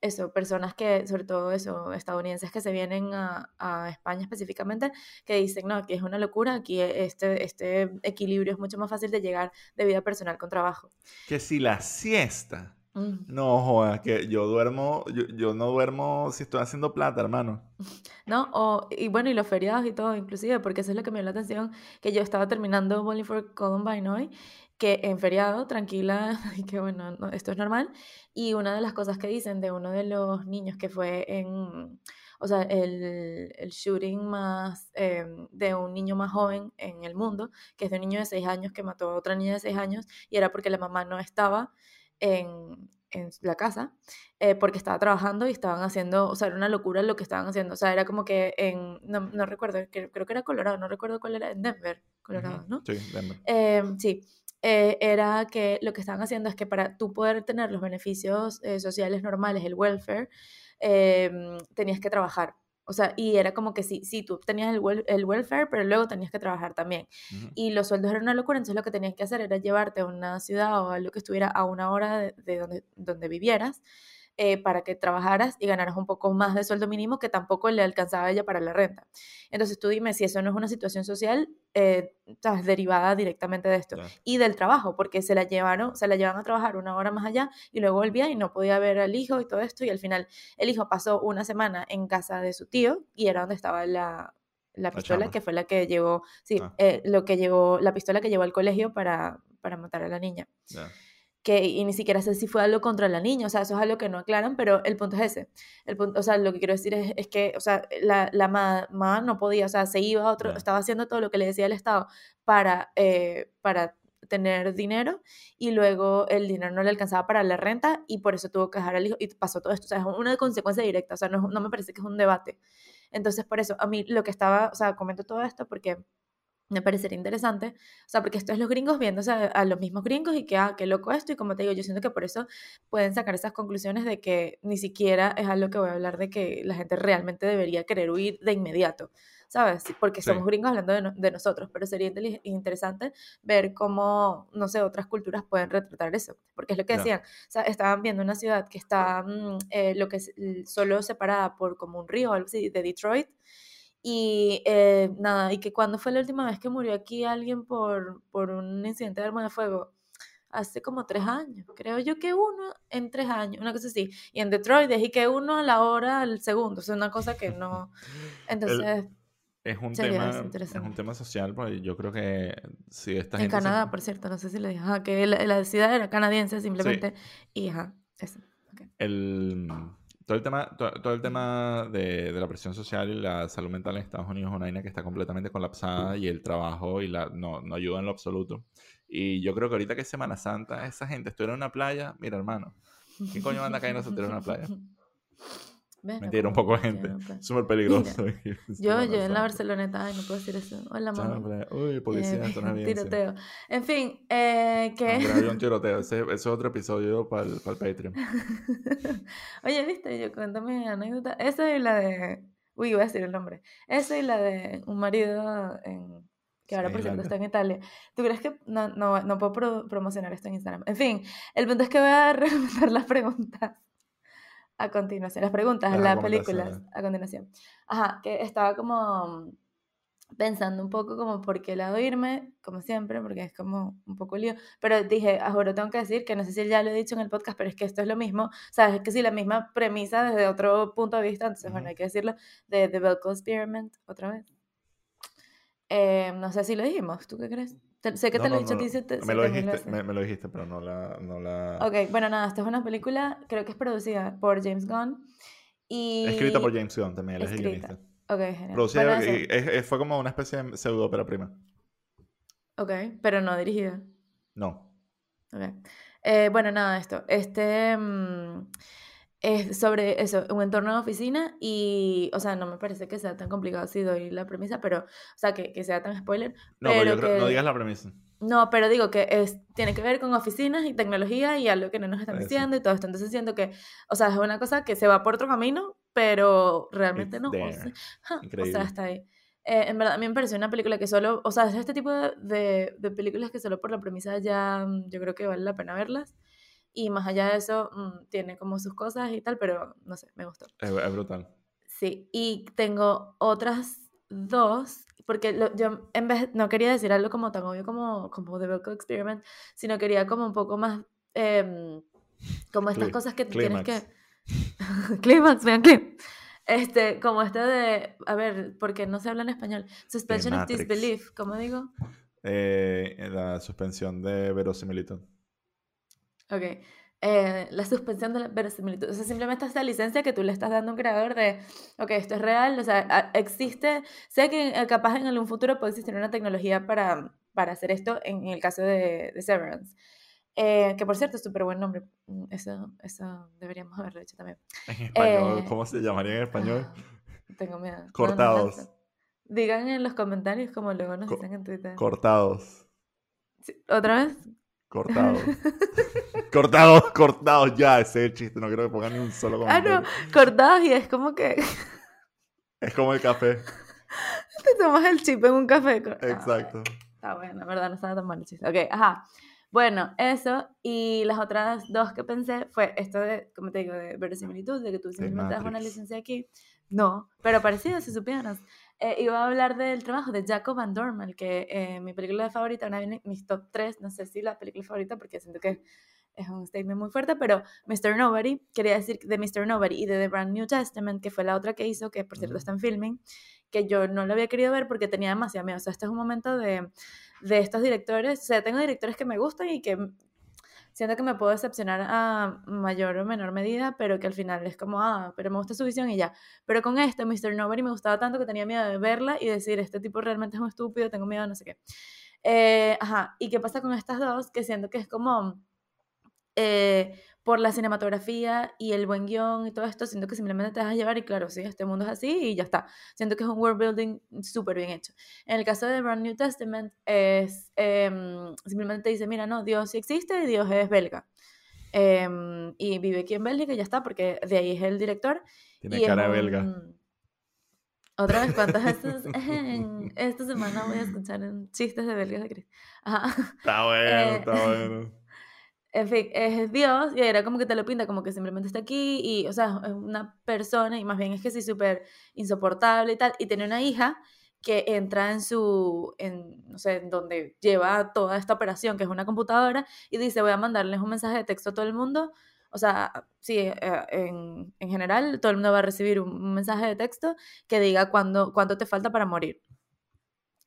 eso, personas que, sobre todo eso, estadounidenses que se vienen a, a, España específicamente, que dicen, no, aquí es una locura, aquí este, este equilibrio es mucho más fácil de llegar de vida personal con trabajo. Que si la siesta, mm. no jodas, que yo duermo, yo, yo, no duermo si estoy haciendo plata, hermano. No, o, y bueno, y los feriados y todo, inclusive, porque eso es lo que me dio la atención, que yo estaba terminando Bowling for Columbine hoy, que en feriado, tranquila, y que bueno, esto es normal. Y una de las cosas que dicen de uno de los niños que fue en, o sea, el, el shooting más em, de un niño más joven en el mundo, que es de un niño de 6 años que mató a otra niña de 6 años, y era porque la mamá no estaba en, en la casa eh, porque estaba trabajando y estaban haciendo, o sea, era una locura lo que estaban haciendo. O sea, era como que en, no, no recuerdo, creo, que era Colorado, no recuerdo cuál era, en Denver, Colorado, ¿no? Sí, Denver. Em, sí. Eh, era que lo que estaban haciendo es que para tú poder tener los beneficios eh, sociales normales, el welfare, em, tenías que trabajar. O sea, y era como que sí, sí, tú tenías el, el welfare, pero luego tenías que trabajar también. Y los sueldos eran una locura, entonces lo que tenías que hacer era llevarte a una ciudad o a lo que estuviera a una hora de, de donde, donde vivieras eh, para que trabajaras y ganaras un poco más de sueldo mínimo que tampoco le alcanzaba a ella para la renta. Entonces tú dime si eso no es una situación social eh, derivada directamente de esto y del trabajo, porque se la llevaron, se la llevan a trabajar una hora más allá y luego volvía y no podía ver al hijo y todo esto y al final el hijo pasó una semana en casa de su tío y era donde estaba la, la pistola que fue la que llevó, sí, ah. eh, lo que llevó, la pistola que llevó al colegio para, para matar a la niña que y ni siquiera sé si fue algo contra la niña, o sea, eso es algo que no aclaran, pero el punto es ese. El punto, o sea, lo que quiero decir es, es que, o sea, la, la mamá no podía, o sea, se iba a otro, estaba haciendo todo lo que le decía el Estado para, eh, para tener dinero y luego el dinero no le alcanzaba para la renta y por eso tuvo que dejar al hijo y pasó todo esto, o sea, es una consecuencia directa, o sea, no, no me parece que es un debate. Entonces, por eso, a mí lo que estaba, o sea, comento todo esto porque me parecería interesante, o sea, porque esto es los gringos viendo a los mismos gringos y que, ah, qué loco esto, y como te digo, yo siento que por eso pueden sacar esas conclusiones de que ni siquiera es algo que voy a hablar de que la gente realmente debería querer huir de inmediato, ¿sabes? Porque somos gringos hablando de, de, nosotros, pero sería interesante ver cómo, no sé, otras culturas pueden retratar eso, porque es lo que decían, o sea, estaban viendo una ciudad que está, mm, eh, lo que es solo separada por como un río o algo así, de Detroit, y eh, nada, y que cuando fue la última vez que murió aquí alguien por, por un incidente de arma de fuego, hace como tres años, creo yo que uno en tres años, una cosa así. Y en Detroit dije que uno a la hora al segundo, o sea, una cosa que no... Entonces... es un, tema, es un tema social, porque yo creo que si esta En Canadá, por cierto, no sé si le dije, que la, la, ciudad era canadiense simplemente, y ajá, eso. El todo el tema, todo, el tema de, de, la presión social y la salud mental en Estados Unidos es una vaina que está completamente colapsada y el trabajo y la, no, no ayuda en lo absoluto. Y yo creo que ahorita que es Semana Santa, esa gente estuviera en una playa, mira hermano, ¿qué coño anda cayendo a en una playa? Mentira, un poco gente. Súper peligroso. yo, yo en la Barceloneta, ay, no puedo decir eso. Hola, mamá. Uy, policía, eh, Tiroteo. En fin, eh, ¿qué? Había un tiroteo. Ese, ese, es otro episodio para el, para el Patreon. Oye, viste, yo cuéntame anécdota. Esa es la de. Uy, voy a decir el nombre. Esa es la de un marido en que ahora por cierto está en Italia. ¿Tú crees que no, no, no puedo promocionar esto en Instagram? En fin, el punto es que voy a recomendar las preguntas a continuación, las preguntas, las, las películas a continuación. Ajá, que estaba como pensando un poco como por qué lado irme, como siempre, porque es como un poco lío, pero dije, ahora tengo que decir que no sé si ya lo he dicho en el podcast, pero es que esto es lo mismo, sabes, es que sí, la misma premisa desde otro punto de vista, entonces bueno, hay que decirlo, de The Bell Experiment, otra vez. Eh, no sé si lo dijimos, ¿tú qué crees? Sé que te lo he dicho a ti. me, lo dijiste, me, lo dijiste, pero no la, no la... Ok, bueno, nada, esta es una película, creo que es producida por James Gunn. Y... Escrita por James Gunn también, él es el guionista. Ok, genial. Producida, y, fue como una especie de pseudo ópera prima. Ok, pero no dirigida. No. Ok. Eh, bueno, nada, esto. Este... Mm, es sobre eso, un entorno de oficina y, o sea, no me parece que sea tan complicado si doy la premisa, pero, o sea, que, que sea tan spoiler. No, pero, no digas la premisa. No, pero digo que es, tiene que ver con oficinas y tecnología y algo que no nos están diciendo y todo esto. Entonces siento que, o sea, es una cosa que se va por otro camino, pero realmente no. O sea, o sea, está ahí. Eh, en verdad, a mí me pareció una película que solo, o sea, es este tipo de, de películas que solo por la premisa ya yo creo que vale la pena verlas. Y más allá de eso, mm, tiene como sus cosas y tal, pero no sé, me gustó. Es, brutal. Sí, y tengo otras dos, porque yo en vez, no quería decir algo como tan obvio como, como The Vocal Experiment, sino quería como un poco más, eh, como estas cosas que tienes que... Clímax, vean clip. Este, como este de, a ver, porque no se habla en español. Suspension of disbelief, ¿cómo digo? Eh, la suspensión de verosimilitud. Ok. Eh, la suspensión de la verosimilitud. O sea, simplemente esta licencia que tú le estás dando a un creador de, ok, esto es real, o sea, existe, sé que eh, capaz en algún futuro puede existir una tecnología para, para hacer esto en, el caso de, de Severance. Eh, que por cierto, es súper buen nombre. Mm, eso, eso deberíamos haberlo hecho también. En español, Eh, ¿cómo se llamaría en español? ah, Tengo miedo. No, no Cortados. Digan en los comentarios como luego nos Co- dicen en Twitter. Cortados. ¿Otra vez? Cortados. cortados, cortados. Ya, ese es el chiste. No quiero que pongan ni un solo Ah, comentario. no, cortados y es como que Es como el café. te tomas el chip en un café. cor- Ah, Exacto. Está bueno, verdad, no estaba tan mal el chiste. Ok, ajá. Bueno, eso. Y las otras dos que pensé fue esto de, como te digo, de verosimilitud, de que tú simplemente das una licencia aquí. No, pero parecido si supieras. Eh, iba a hablar del trabajo de Jacob Van Dormel, que eh, mi película favorita, una de mis top 3, no sé si la película favorita, porque siento que es un statement muy fuerte, pero Mr. Nobody, quería decir de Mr. Nobody y de The Brand New Testament, que fue la otra que hizo, que por cierto está en filming, que yo no lo había querido ver porque tenía demasiado miedo. O sea, este es un momento de, de estos directores, o sea, tengo directores que me gustan y que siento que me puedo decepcionar a mayor o menor medida, pero que al final es como, ah, pero me gusta su visión y ya. Pero con esto, Mr. Nobody me gustaba tanto que tenía miedo de verla y decir, este tipo realmente es un estúpido, tengo miedo, no sé qué. Eh, ajá, ¿y qué pasa con estas dos? Que siento que es como, eh, por la cinematografía y el buen guion y todo esto, siento que simplemente te vas a llevar y claro, sí, este mundo es así y ya está. Siento que es un world building súper bien hecho. En el caso de Brand New Testament, es, em, simplemente te dice, mira, no, Dios sí existe y Dios es belga. Em, y vive aquí en Bélgica y ya está, porque de ahí es el director. Tiene y cara belga. Otra vez, ¿cuántas veces esta semana voy a escuchar en chistes de belgas de Chris? Ajá. Está bueno, Eh, está bueno. En fin, es Dios y era como que te lo pinta como que simplemente está aquí y, o sea, es una persona y más bien es que sí súper insoportable y tal. Y tiene una hija que entra en su, en, no sé, en donde lleva toda esta operación, que es una computadora, y dice, voy a mandarles un mensaje de texto a todo el mundo. O sea, sí, eh, en, en general, todo el mundo va a recibir un mensaje de texto que diga cuándo, cuánto te falta para morir.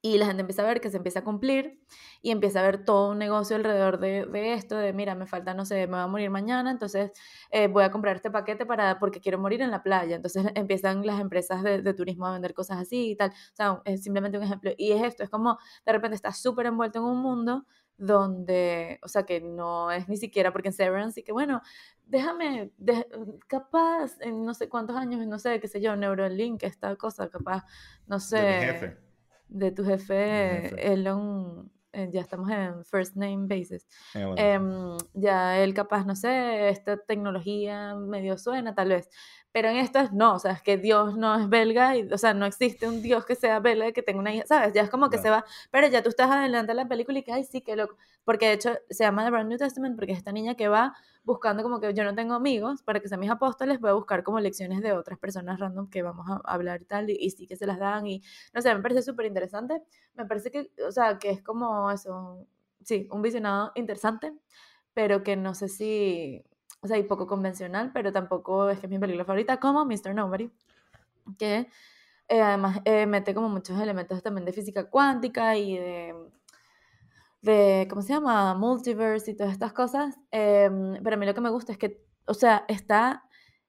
Y la gente empieza a ver que se empieza a cumplir y empieza a ver todo un negocio alrededor de, de esto, de mira, me falta, no sé, me voy a morir mañana, entonces eh, voy a comprar este paquete para, porque quiero morir en la playa. Entonces empiezan las empresas de, de turismo a vender cosas así y tal. O sea, es simplemente un ejemplo. Y es esto, es como de repente estás súper envuelto en un mundo donde, o sea, que no es ni siquiera, porque en Severance, y que bueno, déjame, de- capaz, en no sé cuántos años, no sé, qué sé yo, Neuralink, esta cosa, capaz, no sé De mi jefe. De tu jefe, jefe. Elon, eh, ya estamos en first name basis. Em, ya él capaz, no sé, esta tecnología medio suena tal vez, pero en esto es no, o sea, es que Dios no es belga, y, o sea, no existe un Dios que sea belga y que tenga una hija, ¿sabes? Ya es como que se Claro. va, pero ya tú estás adelante de la película y que, ay, sí, qué loco, porque de hecho se llama The Brand New Testament porque es esta niña que va buscando como que yo no tengo amigos, para que sean mis apóstoles, voy a buscar como lecciones de otras personas random que vamos a hablar y tal, y, y sí que se las dan, y no sé, me parece súper interesante, me parece que, o sea, que es como eso, sí, un visionado interesante, pero que no sé si, o sea, y poco convencional, pero tampoco es que es mi película favorita, como Mr. Nobody, que eh, además eh, mete como muchos elementos también de física cuántica y de, de, ¿cómo se llama? Multiverse y todas estas cosas, em, pero a mí lo que me gusta es que, o sea, está,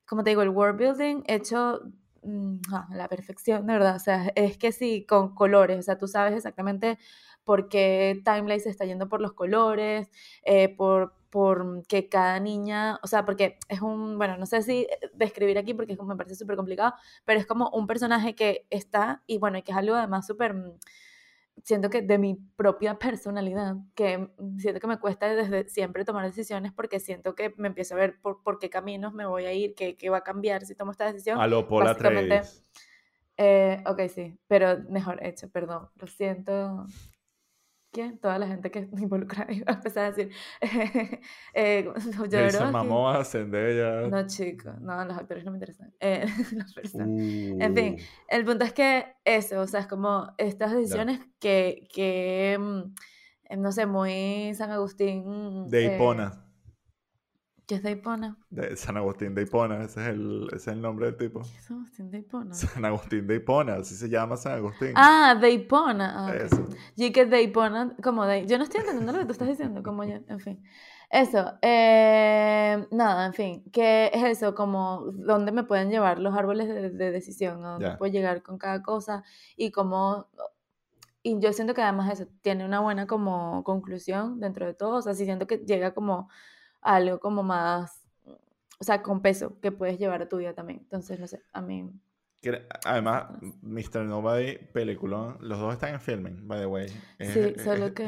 como te digo, el world building hecho mm, a la perfección, de verdad, o sea, es que sí, con colores, o sea, tú sabes exactamente por qué Timeline se está yendo por los colores, eh, por, por que cada niña, o sea, porque es un, bueno, no sé si describir aquí porque es como- me parece súper complicado, pero es como un personaje que está, y bueno, y que es algo además súper, mm, siento que de mi propia personalidad, que mm, siento que me cuesta desde siempre tomar decisiones porque siento que me empiezo a ver por, por qué caminos me voy a ir, qué, qué va a cambiar si tomo esta decisión. A lo Paul básicamente- Atreides. Eh, ok, sí, pero mejor hecho, perdón, lo siento. ¿Quién? Toda la gente que involucra, iba a empezar a decir. eh, Jason Jodorowsky. Momoa, Zendaya. No, chico, no, los actores no me interesan. Eh. Uh, En fin, el punto es que eso, o sea, es como estas decisiones que, que mm, eh, no sé, muy San Agustín. De eh, Hipona. ¿Qué es de Hipona? De San Agustín de Hipona, ese es el, ese es el nombre del tipo. ¿Qué es San Agustín de Hipona? San Agustín de Hipona, así se llama San Agustín. Ah, de Hipona. Ah. Eso. Y que de Hipona, como de... Yo no estoy entendiendo lo que tú estás diciendo, como yo, en fin. Eso, eh, nada, en fin, que es eso, como dónde me pueden llevar los árboles de, de decisión, a dónde Ya. puedo llegar con cada cosa y cómo y yo siento que además eso tiene una buena como conclusión dentro de todo, o sea, sí siento que llega como algo como más, o sea, con peso que puedes llevar a tu vida también. Entonces, no sé, a mí... Además, Mr. Nobody, película, los dos están en filming, by the way. sí, solo que...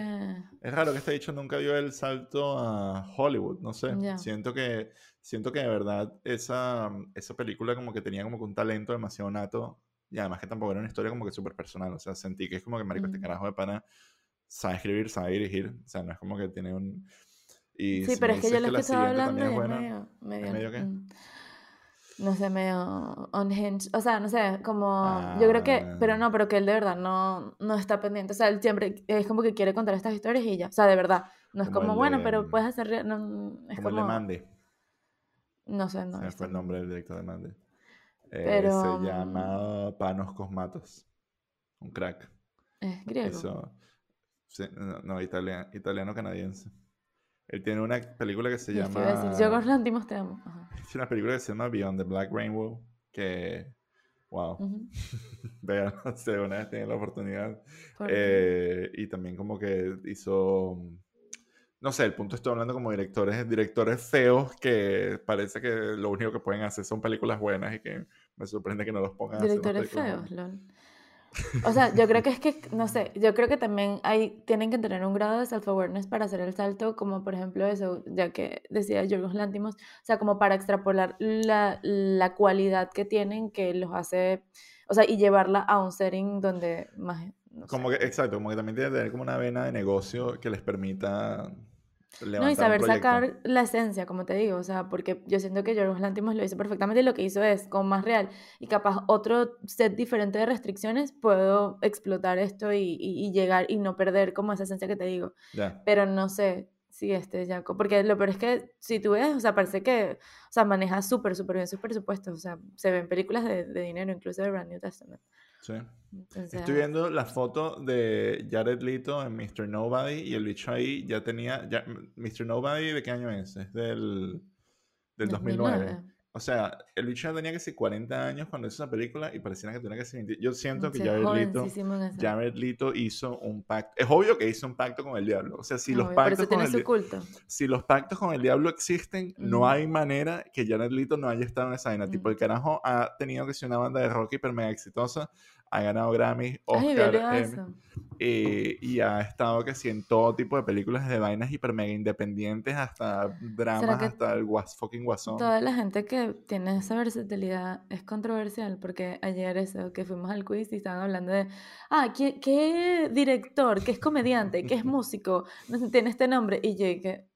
Es raro que este dicho nunca dio el salto a Hollywood, no sé. Siento que siento que de verdad esa, esa película como que tenía como que un talento demasiado nato y además que tampoco era una historia como que súper personal, o sea, sentí que es como que Marico, este carajo de pana sabe escribir, sabe dirigir, o sea, no es como que tiene un... Y sí, pero es que yo lo que estaba hablando es medio, medio, medio qué? Mm, no sé, medio unhinged, o sea, no sé, como, yo creo que, pero ah. no, pero que él de verdad no, no está pendiente, o sea, él siempre es como que quiere contar estas historias y ya, o sea, de verdad, no es como, bueno, pero puedes hacer, no, es como, como... el de Mandy. No sé, no. Se fue el nombre del director de Mandy. Eh, se mm, llama Panos Cosmatos. Un crack. Es griego. no, italiano, canadiense. Él tiene una película que se llama. Decir, yo con Lantimos te amo. Es una película que se llama Beyond the Black Rainbow. Que. Wow. Vean, si una vez tienen la oportunidad. Eh, y también, como que hizo no sé, el punto estoy hablando como directores, directores feos que parece que lo único que pueden hacer son películas buenas y que me sorprende que no los pongan Directores feos, lol. O sea, yo creo que es que, no sé, yo creo que también hay, tienen que tener un grado de self-awareness para hacer el salto, como por ejemplo eso, ya que decía Yorgos Lantimos, o sea, como para extrapolar la, la cualidad que tienen que los hace, o sea, y llevarla a un setting donde más... como que, exacto, como que también tiene que tener como una vena de negocio que les permita no, y saber sacar la esencia, como te digo, o sea, porque yo siento que Yorgos Lantimos lo hizo perfectamente y lo que hizo es, como más real, y capaz otro set diferente de restricciones, puedo explotar esto y, y, llegar y no perder como esa esencia que te digo. Pero no sé si este Jaco, porque lo peor es que si tú ves, o sea, parece que, o sea, maneja súper, súper bien sus presupuestos, o sea, se ven películas de, de dinero, incluso de Brand New Testament. Sí. Estoy viendo la foto de Jared Leto en Mr. Nobody y el bicho ahí ya tenía. Ya, Mr. Nobody, ¿de qué año es? Es del, del 2009. O sea, el bicho tenía que ser 40 años cuando hizo esa película y pareciera que tenía que ser 20. Yo siento que Jared Leto, Jared Leto hizo un pacto. Es obvio que hizo un pacto con el diablo. O sea, si, los, pactos con el, si los pactos con el diablo existen, no hay manera que Jared Leto no haya estado en esa vaina. Tipo, el carajo ha tenido que ser una banda de rock hiper mega exitosa ha ganado Grammy, Oscar, eh, y ha estado que sí en todo tipo de películas de vainas hiper mega independientes, hasta dramas, hasta el was, fucking guasón. Toda la gente que tiene esa versatilidad es controversial, porque ayer eso, que fuimos al quiz y estaban hablando de, ah, ¿qué, qué director, qué es comediante, qué es músico, tiene este nombre, y yo que,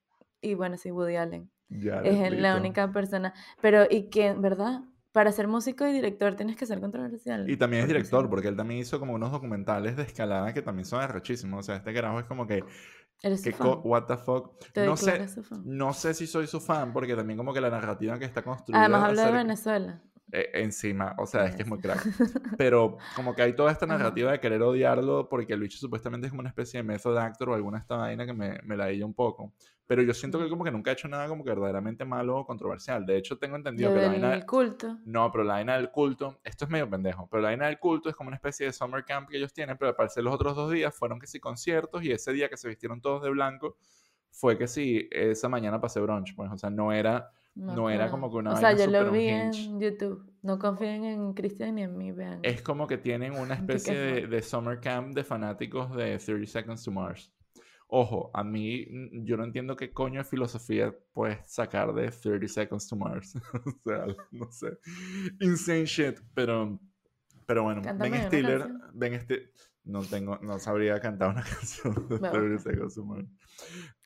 y bueno, sí, Woody Allen. es la única persona, pero y que, ¿verdad? Para ser músico y director tienes que ser controversial. Y también es director, porque él también hizo como unos documentales de escalada que también son arrechísimos. O sea, este carajo es como que... ¿Eres que What the fuck. no sé, no sé si soy su fan, porque también como que la narrativa que está construida... Además habla de Venezuela. Eh, encima, o sea, es que es muy crack. Pero como que hay toda esta narrativa de querer odiarlo porque el bicho supuestamente es como una especie de method actor o alguna esta vaina que me, me la un poco. Pero yo siento que él como que nunca ha hecho nada como que verdaderamente malo o controversial. De hecho, tengo entendido que la vaina del culto. No, pero la vaina del culto, esto es medio pendejo, pero la vaina del culto es como una especie de summer camp que ellos tienen, pero al parecer los otros dos días fueron que sí conciertos y ese día que se vistieron todos de blanco fue que sí, esa mañana pasé brunch, pues, o sea, no era no, era como que una. O sea, yo lo vi en YouTube. No confíen en Cristian ni en mí, vean. Es como que tienen una especie de, de, summer camp de fanáticos de 30 Seconds to Mars. Ojo, a mí yo no entiendo qué coño de filosofía puedes sacar de 30 Seconds to Mars. o sea, no sé. Insane shit, pero. Pero bueno, Ben Stiller, Ben Stiller, no tengo, no sabría cantar una canción de 30 Seconds to Mars.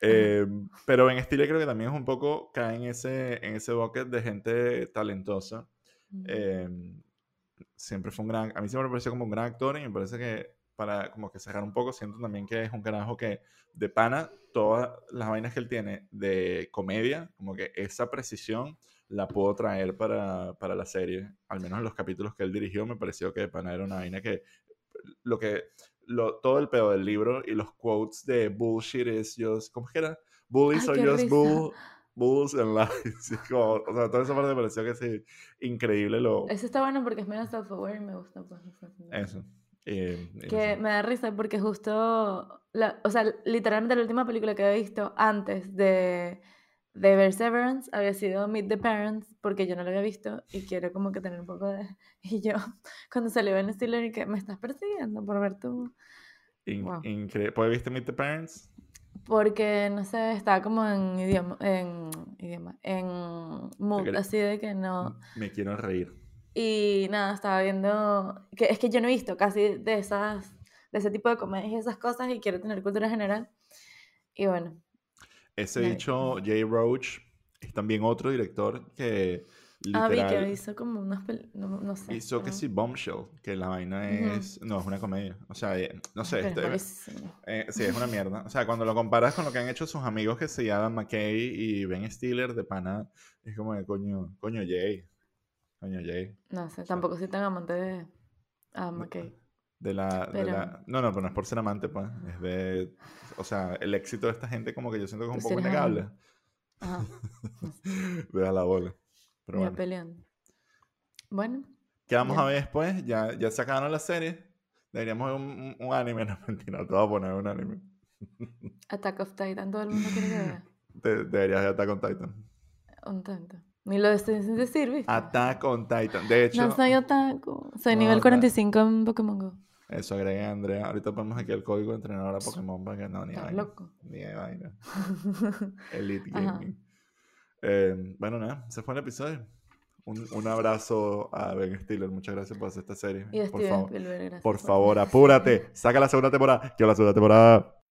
Eh, pero en estilo creo que también es un poco, cae en ese, en ese bucket de gente talentosa. Eh, siempre fue un gran, a mí siempre me pareció como un gran actor y me parece que para como que cerrar un poco, siento también que es un carajo que de pana, todas las vainas que él tiene de comedia, como que esa precisión la puedo traer para, para la serie, al menos en los capítulos que él dirigió, me pareció que de pana era una vaina que lo que lo, todo el pedo del libro y los quotes de bullshit is just, ¿cómo es que era? Bullies are just bull, bulls and lies. o sea, toda esa parte me pareció que sí, increíble lo... Eso está bueno porque es menos self-aware y me gusta. Pues, Eso. Eh, que me da risa porque justo, la, o sea, literalmente la última película que había visto antes de, de ver Severance había sido Meet the Parents, porque yo no lo había visto y quiero como que tener un poco de... Y yo, cuando salió Ben Stiller y que me estás persiguiendo por ver tu... increíble. ¿Puedes viste Meet the Parents? Porque, no sé, estaba como en idioma, en idioma, en mood, así de que no... Me quiero reír. Y nada, estaba viendo, que es que yo no he visto casi de esas, de ese tipo de comedias y esas cosas y quiero tener cultura general. Y bueno. Ese dicho, Jay Roach, es también otro director que Ah, vi que hizo como unas no, no, sé. Hizo que sí Bombshell, que la vaina es... No, es una comedia. O sea, eh, no sé. Este, eh, sí, es una mierda. O sea, cuando lo comparas con lo que han hecho sus amigos que se llaman McKay y Ben Stiller de pana, es como de coño, coño Jay. Jay. No sé, tampoco soy tan amante de Adam McKay. De la, de la, No, no, pero no es por ser amante, pues. Es de... O sea, el éxito de esta gente como que yo siento que es un poco innegable. Ajá. Deja la bola. Pero bueno. peleando. Bueno. ¿Qué vamos a ver después? Ya, ya se acabaron las series. Deberíamos ver un, un, anime. No, mentira, te voy a poner un anime. Attack of Titan, todo el mundo quiere ver. De, deberías ver Attack on Titan. Un tanto. Ni lo estoy sin decir, ¿viste? Attack on Titan. De hecho. No soy otaku. Soy nivel 45 en Pokémon Go. Eso agregué a Andrea. Ahorita ponemos aquí el código de entrenadora Pokémon para que no, ni vaina. loco. Ni de vaina. Elite Gaming. Eh, bueno, nada, ese fue el episodio. Un, un, abrazo a Ben Stiller. Muchas gracias por hacer esta serie. Y por, favor, Spielberg, por favor, apúrate. Saca la segunda temporada. Quiero la segunda temporada.